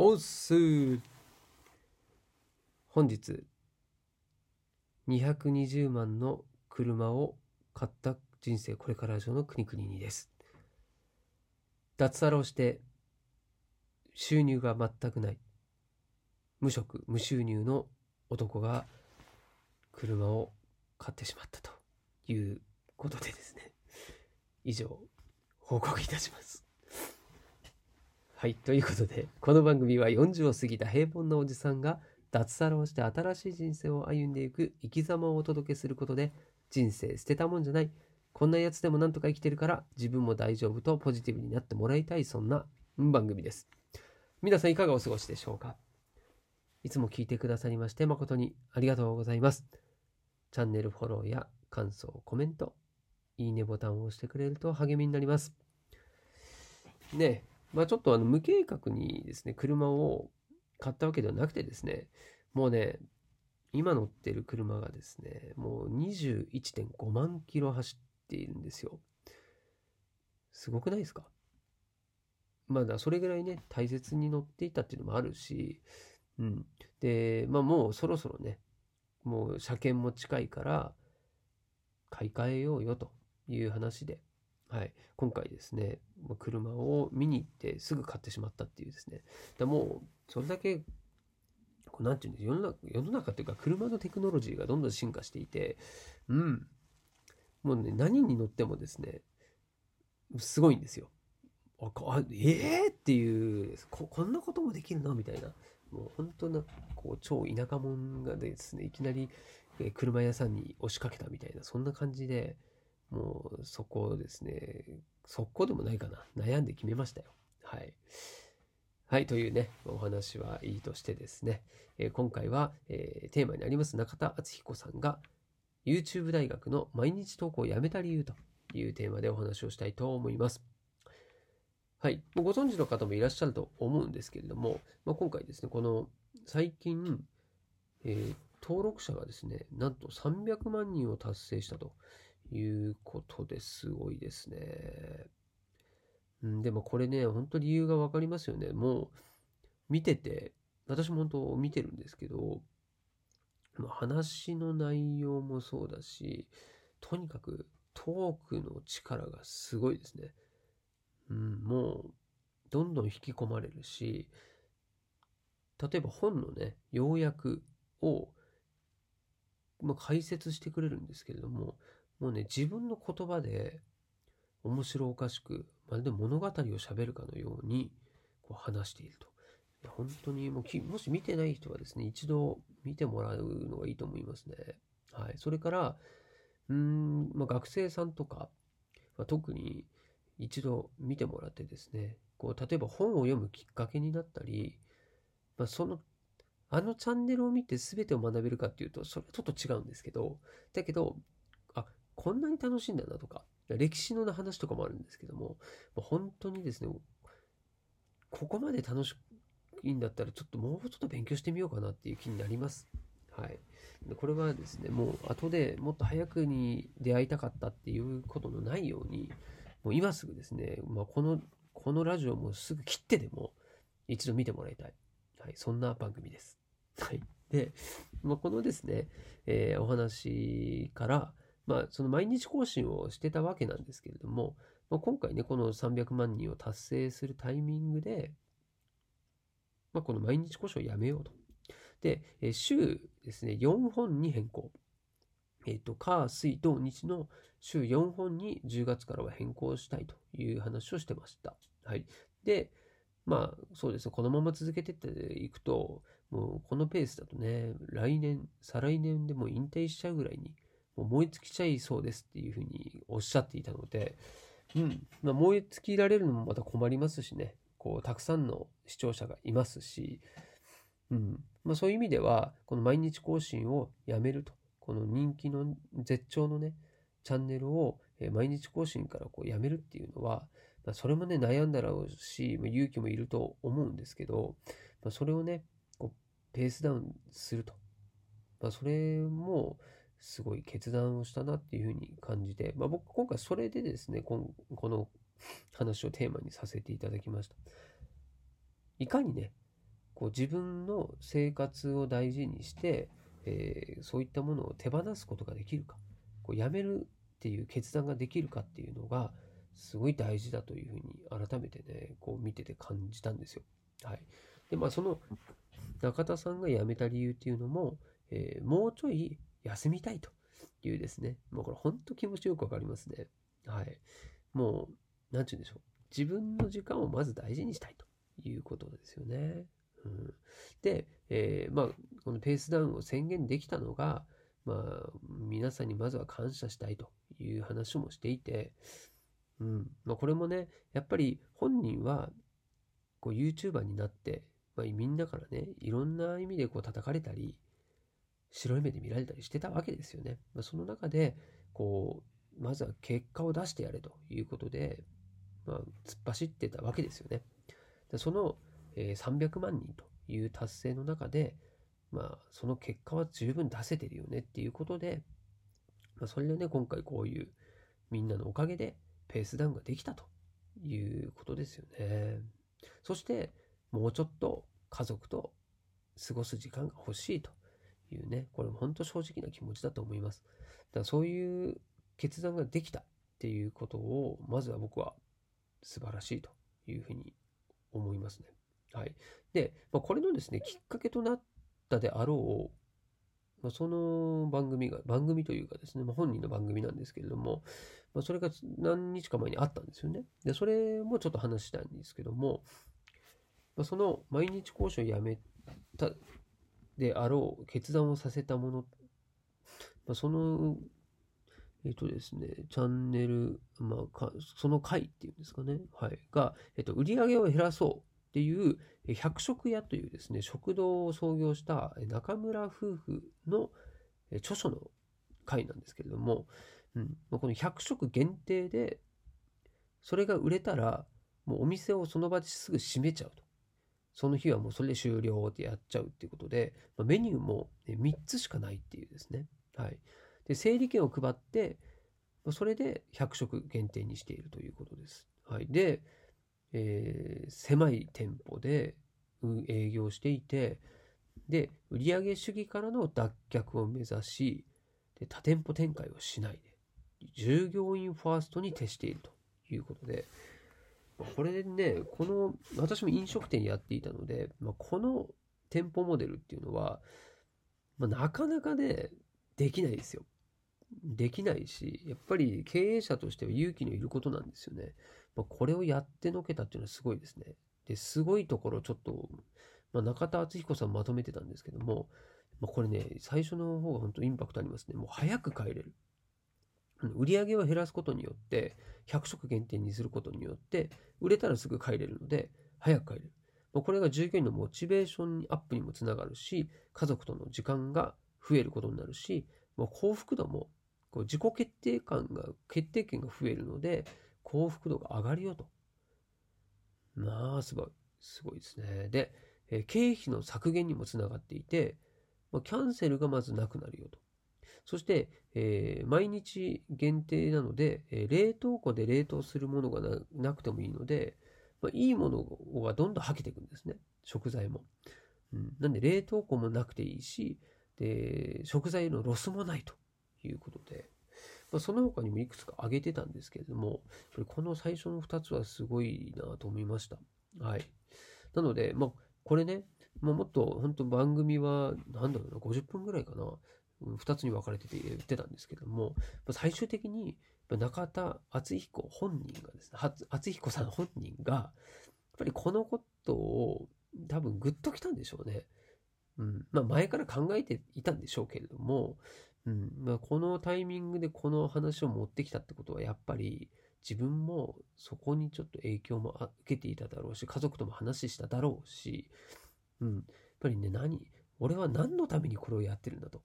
おっす本日220万の車を買った人生これから上の国々にです。脱サラをして収入が全くない。無職無収入の男が車を買ってしまったということでですね。以上報告いたします。はいということでこの番組は40を過ぎた平凡なおじさんが脱サラをして新しい人生を歩んでいく生き様をお届けすることで人生捨てたもんじゃない。こんなやつでもなんとか生きてるから自分も大丈夫とポジティブになってもらいたいそんな番組です。皆さんいかがお過ごしでしょうか？いつも聞いてくださりまして誠にありがとうございます。チャンネルフォローや感想コメントいいねボタンを押してくれると励みになります。ねえまあちょっとあの無計画にですね車を買ったわけではなくてですねもうね今乗ってる車がですねもう21.5万キロ走っているんですよ。すごくないですか？まだそれぐらいね大切に乗っていたっていうのもあるしうん。でまあもうそろそろねもう車検も近いから買い替えようよという話ではい、今回ですね、車を見に行ってすぐ買ってしまったっていうですね、だもうそれだけ、こうなんていうんです世の中、世の中っていうか車のテクノロジーがどんどん進化していて、うん、もうね、何に乗ってもですね、すごいんですよ。あ、あええー、っていうこ、こんなこともできるの？みたいな、もう本当な、こう、超田舎者がですね、いきなり、車屋さんに押しかけたみたいな、そんな感じで、もうそこですね、速攻でもないかな。悩んで決めましたよ。はい。はい、というね、お話はいいとしてですね、えー、今回は、えー、テーマになります中田敦彦さんが YouTube 大学の毎日投稿をやめた理由というテーマでお話をしたいと思います。はい、ご存知の方もいらっしゃると思うんですけれども、まあ、今回ですね、この最近、えー、登録者がですね、なんと300万人を達成したということですごいですね。うん、でもこれね、本当理由がわかりますよね。もう見てて、私も本当見てるんですけど、話の内容もそうだし、とにかくトークの力がすごいですね。うん、もうどんどん引き込まれるし、例えば本のね、要約を、まあ、解説してくれるんですけれども、もうね、自分の言葉で面白おかしく、まるで物語を喋るかのようにこう話していると。本当にもうもし見てない人はですね、一度見てもらうのがいいと思いますね。はい。それから、うん、まあ、学生さんとか、まあ、特に一度見てもらってですね、こう、例えば本を読むきっかけになったり、まあ、その、あのチャンネルを見て全てを学べるかっていうと、それはちょっと違うんですけど、だけど、こんなに楽しいんだなとか、歴史の話とかもあるんですけども、本当にですね、ここまで楽しいんだったら、ちょっともうちょっと勉強してみようかなっていう気になります。はい。これはですね、もう後でもっと早くに出会いたかったっていうことのないように、もう今すぐですね、まあ、この、このラジオもすぐ切ってでも一度見てもらいたい。はい。そんな番組です。はい。で、まあ、このですね、えー、お話から、まあ、その毎日更新をしてたわけなんですけれども、まあ、今回ね、この300万人を達成するタイミングで、まあ、この毎日更新をやめようと。で、え週ですね、4本に変更。えっ、ー、と、火、水、土、日の週4本に10月からは変更したいという話をしてました。はい。で、まあ、そうですね、このまま続けてっていくと、もうこのペースだとね、来年、再来年でも引退しちゃうぐらいにもう燃え尽きちゃいそうですっていうふうにおっしゃっていたので、うん。まあ、燃え尽きられるのもまた困りますしね。こう、たくさんの視聴者がいますし、うん。まあ、そういう意味では、この毎日更新をやめると。この人気の絶頂のね、チャンネルを毎日更新からこうやめるっていうのは、まあ、それもね、悩んだろうし、まあ、勇気もいると思うんですけど、まあ、それをね、こうペースダウンすると。まあ、それも、すごい決断をしたなっていうふうに感じて、まあ、僕今回それでですねこの話をテーマにさせていただきましたいかにねこう自分の生活を大事にして、えーそういったものを手放すことができるかこうやめるっていう決断ができるかっていうのがすごい大事だというふうに改めてねこう見てて感じたんですよ。はい、でまあその中田さんが辞めた理由っていうのも、えーもうちょい休みたいというですね。もうこれ本当気持ちよくわかりますね。はい、もう何て言うんでしょう。自分の時間をまず大事にしたいということですよね。うん、で、えーまあこのペースダウンを宣言できたのが、まあ、皆さんにまずは感謝したいという話もしていて、うん。まあ、これもねやっぱり本人はこう YouTuber になって、まあ、みんなからねいろんな意味でこう叩かれたり白い目で見られたりしてたわけですよね。まあ、その中でこうまずは結果を出してやれということで、まあ、突っ走ってたわけですよね。でその、えー300万人という達成の中で、まあ、その結果は十分出せてるよねっていうことで、まあ、それでね今回こういうみんなのおかげでペースダウンができたということですよね。そしてもうちょっと家族と過ごす時間が欲しいというねこれも本当正直な気持ちだと思います。だからそういう決断ができたっていうことをまずは僕は素晴らしいというふうに思いますね。はい。で、まあ、これのですね、きっかけとなったであろう、まあ、その番組が、番組というかですね、まあ、本人の番組なんですけれども、まあ、それが何日か前にあったんですよね。で、それもちょっと話したいんですけども、まあ、その毎日講師を辞めたであろう決断をさせたもの、まあ、そのえっ、とですね、チャンネル、まあ、かその回っていうんですかね、はい、が、えっ、と、売り上げを減らそうっていう、え百食屋というですね、食堂を創業した中村夫婦の著書の回なんですけれども、うん、この100食限定で、それが売れたら、もうお店をその場ですぐ閉めちゃうと。その日はもうそれで終了ってやっちゃうっていうことで、まあメニューもえ3つしかないっていうですね。はい。で、整理券を配って、まそれで100食限定にしているということです。はい。で、えー狭い店舗で営業していて、で、売上主義からの脱却を目指し、で多店舗展開をしないで、従業員ファーストに徹しているということで、これね、この、私も飲食店やっていたので、まあ、この店舗モデルっていうのは、まあ、なかなかね、できないですよ。できないし、やっぱり経営者としては勇気のいることなんですよね。まあ、これをやってのけたっていうのはすごいですね。で、すごいところちょっと、まあ、中田敦彦さんまとめてたんですけども、まあ、これね、最初の方が本当インパクトありますね。もう早く帰れる。売り上げを減らすことによって、100食限定にすることによって、売れたらすぐ帰れるので、早く帰れる。これが従業員のモチベーションアップにもつながるし、家族との時間が増えることになるし、幸福度も自己決定感が、決定権が増えるので、幸福度が上がるよと。まあ、すごい。すごいですね。で、経費の削減にもつながっていて、キャンセルがまずなくなるよと。そして、えー毎日限定なので、えー冷凍庫で冷凍するものがなくてもいいので、まあ、いいものがどんどんはけていくんですね。食材も。うん、なんで冷凍庫もなくていいし、で、食材のロスもないということで、まあ、その他にもいくつか挙げてたんですけれども、この最初の2つはすごいなと思いました。はい。なので、まあ、これね、まあ、もっと本当番組は、なんだろうな、50分ぐらいかな、2つに分かれてて言ってたんですけども、最終的に中田敦彦本人がですね、敦彦さん本人が、やっぱりこのことを多分グッときたんでしょうね。うん。まあ前から考えていたんでしょうけれども、うん。まあこのタイミングでこの話を持ってきたってことはやっぱり自分もそこにちょっと影響も受けていただろうし、家族とも話しただろうし、うん。やっぱりね、何俺は何のためにこれをやってるんだと。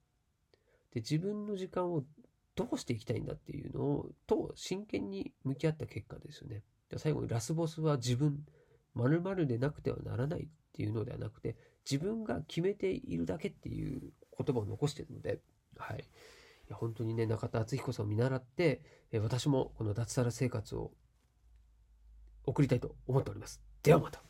で、自分の時間をどうしていきたいんだっていうのを、と真剣に向き合った結果ですよね。で最後にラスボスは自分、〇〇でなくてはならないっていうのではなくて、自分が決めているだけっていう言葉を残しているので、はい。いや本当にね、中田敦彦さんを見習って、え私もこの脱サラ生活を送りたいと思っております。ではまた。